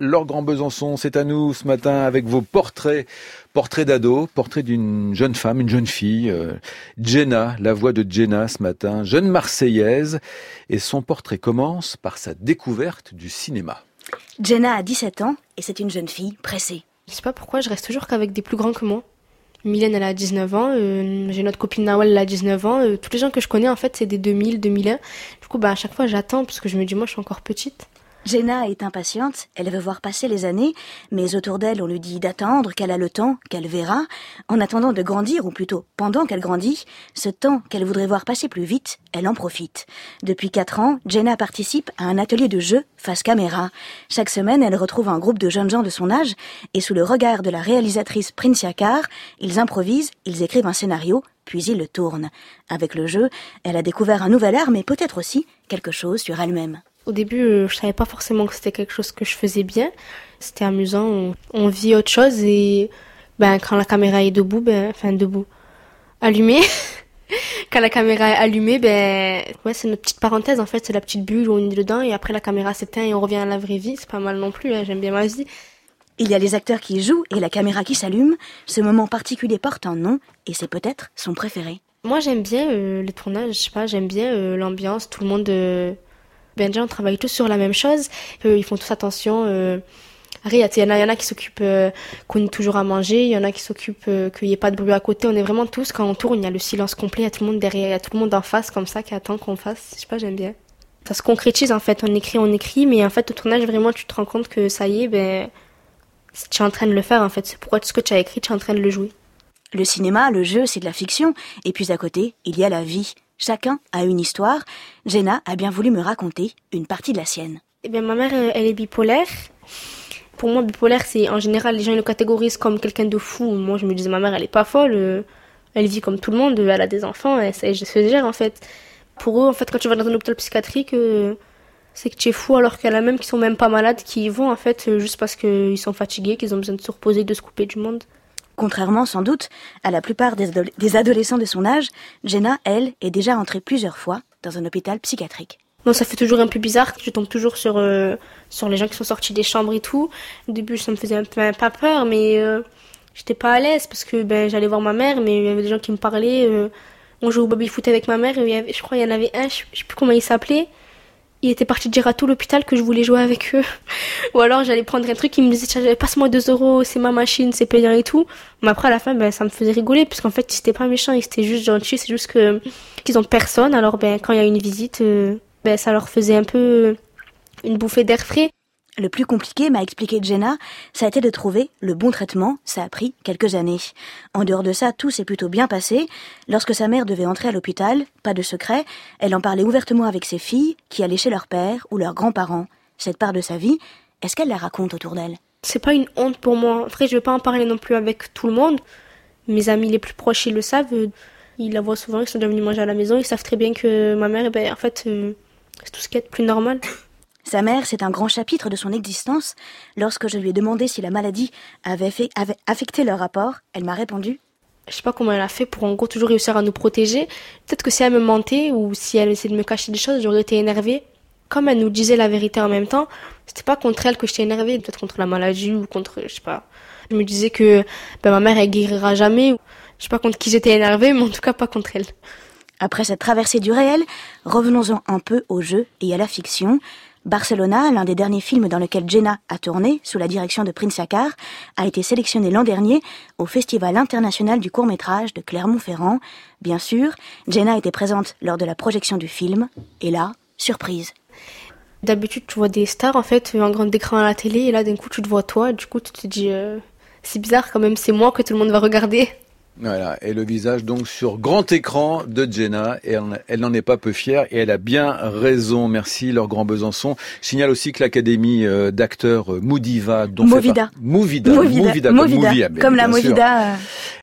Laure Grand Besançon, c'est à nous ce matin avec vos portraits, portraits d'ado, portrait d'une jeune femme, une jeune fille, euh, Jenna, la voix de Jenna ce matin, jeune Marseillaise, et son portrait commence par sa découverte du cinéma. Jenna a 17 ans et c'est une jeune fille pressée. Je sais pas pourquoi je reste toujours qu'avec des plus grands que moi. Mylène, elle a 19 ans, euh, j'ai notre copine Nawal, elle a 19 ans, euh, tous les gens que je connais en fait c'est des 2000, 2001. Du coup bah à chaque fois j'attends parce que je me dis moi je suis encore petite. Jenna est impatiente, elle veut voir passer les années, mais autour d'elle on lui dit d'attendre, qu'elle a le temps, qu'elle verra, en attendant de grandir, ou plutôt pendant qu'elle grandit, ce temps qu'elle voudrait voir passer plus vite, elle en profite. Depuis quatre ans, Jenna participe à un atelier de jeu face caméra. Chaque semaine, elle retrouve un groupe de jeunes gens de son âge, et sous le regard de la réalisatrice Princia Carr, ils improvisent, ils écrivent un scénario, puis ils le tournent. Avec le jeu, elle a découvert un nouvel art, mais peut-être aussi quelque chose sur elle-même. Au début, euh, je savais pas forcément que c'était quelque chose que je faisais bien. C'était amusant, on, vit autre chose et ben quand la caméra est debout, ben enfin debout, allumée. quand la caméra est allumée, ben ouais, c'est notre petite parenthèse en fait, c'est la petite bulle où on est dedans et après la caméra s'éteint et on revient à la vraie vie. C'est pas mal non plus, hein, j'aime bien ma vie. Il y a les acteurs qui jouent et la caméra qui s'allume. Ce moment particulier porte un nom et c'est peut-être son préféré. Moi j'aime bien euh, les tournages, je sais pas, j'aime bien euh, l'ambiance, tout le monde ben déjà on travaille tous sur la même chose. Euh, ils font tous attention. Euh, il y, en a, qui s'occupent euh, qu'on ait toujours à manger, il y en a qui s'occupent qu'il n'y ait pas de bruit à côté. On est vraiment tous, quand on tourne, il y a le silence complet, il y a tout le monde derrière, il y a tout le monde en face comme ça qui attend qu'on fasse. Je sais pas, j'aime bien. Ça se concrétise en fait, on écrit, on écrit, mais en fait au tournage vraiment tu te rends compte que ça y est, ben, tu es en train de le faire en fait. C'est pourquoi tout ce que tu as écrit, tu es en train de le jouer. Le cinéma, le jeu, c'est de la fiction, et puis à côté, il y a la vie. Chacun a une histoire. Jenna a bien voulu me raconter une partie de la sienne. Eh bien, ma mère, elle est bipolaire. Pour moi, bipolaire, c'est en général, les gens le catégorisent comme quelqu'un de fou. Moi, je me disais, ma mère, elle est pas folle. Elle vit comme tout le monde. Elle a des enfants. Elle, elle se gère, en fait. Pour eux, en fait, quand tu vas dans un hôpital psychiatrique, euh, c'est que tu es fou, alors qu'il y en a même qui sont même pas malades, qui y vont, en fait, juste parce qu'ils sont fatigués, qu'ils ont besoin de se reposer, de se couper du monde. Contrairement sans doute à la plupart des, adolescents de son âge, Jenna, elle, est déjà entrée plusieurs fois dans un hôpital psychiatrique. Non, ça fait toujours un peu bizarre. Je tombe toujours sur euh, sur les gens qui sont sortis des chambres et tout. Au début, ça me faisait un peu pas peur, mais euh, j'étais pas à l'aise parce que ben j'allais voir ma mère, mais il y avait des gens qui me parlaient. Euh, on jouait au baby foot avec ma mère. Et je crois il y en avait un, je sais plus comment il s'appelait il était parti dire à tout l'hôpital que je voulais jouer avec eux. Ou alors j'allais prendre un truc, il me disait passe-moi 2 euros, c'est ma machine, c'est payant et tout. Mais après à la fin, ben, ça me faisait rigoler, puisqu'en fait c'était pas méchant, ils étaient juste gentils, c'est juste que qu'ils ont personne. Alors ben quand il y a une visite, euh, ben ça leur faisait un peu une bouffée d'air frais. Le plus compliqué, m'a expliqué Jenna, ça a été de trouver le bon traitement. Ça a pris quelques années. En dehors de ça, tout s'est plutôt bien passé. Lorsque sa mère devait entrer à l'hôpital, pas de secret, elle en parlait ouvertement avec ses filles, qui allaient chez leur père ou leurs grands-parents. Cette part de sa vie, est-ce qu'elle la raconte autour d'elle? C'est pas une honte pour moi. Après, je vais pas en parler non plus avec tout le monde. Mes amis les plus proches, ils le savent. Ils la voient souvent, ils sont déjà venus manger à la maison. Ils savent très bien que ma mère, eh ben, en fait, euh, c'est tout ce qui est plus normal. Sa mère, c'est un grand chapitre de son existence. Lorsque je lui ai demandé si la maladie avait, fait, avait affecté leur rapport, elle m'a répondu je sais pas comment elle a fait pour en gros toujours réussir à nous protéger. Peut-être que si elle me mentait ou si elle essayait de me cacher des choses, j'aurais été énervée. Comme elle nous disait la vérité en même temps, c'était pas contre elle que j'étais énervée, peut-être contre la maladie ou contre, je sais pas. Je me disais que ben, ma mère elle guérira jamais. Je sais pas contre qui j'étais énervée, mais en tout cas pas contre elle. Après cette traversée du réel, revenons-en un peu au jeu et à la fiction. Barcelona, l'un des derniers films dans lequel Jenna a tourné, sous la direction de Prince Akar, a été sélectionné l'an dernier au Festival international du court-métrage de Clermont-Ferrand. Bien sûr, Jenna était présente lors de la projection du film, et là, surprise. D'habitude, tu vois des stars, en fait, en grand écran à la télé, et là, d'un coup, tu te vois toi, du coup, tu te dis, euh, c'est bizarre quand même, c'est moi que tout le monde va regarder. Voilà, et le visage donc sur grand écran de Jenna, et elle, n'en est pas peu fière, et elle a bien raison. Merci, leur grand Besançon. Je signale aussi que l'Académie euh, d'acteurs euh, Moudiva, dont Movida. Movida, Movida, Movida, comme, la Movida.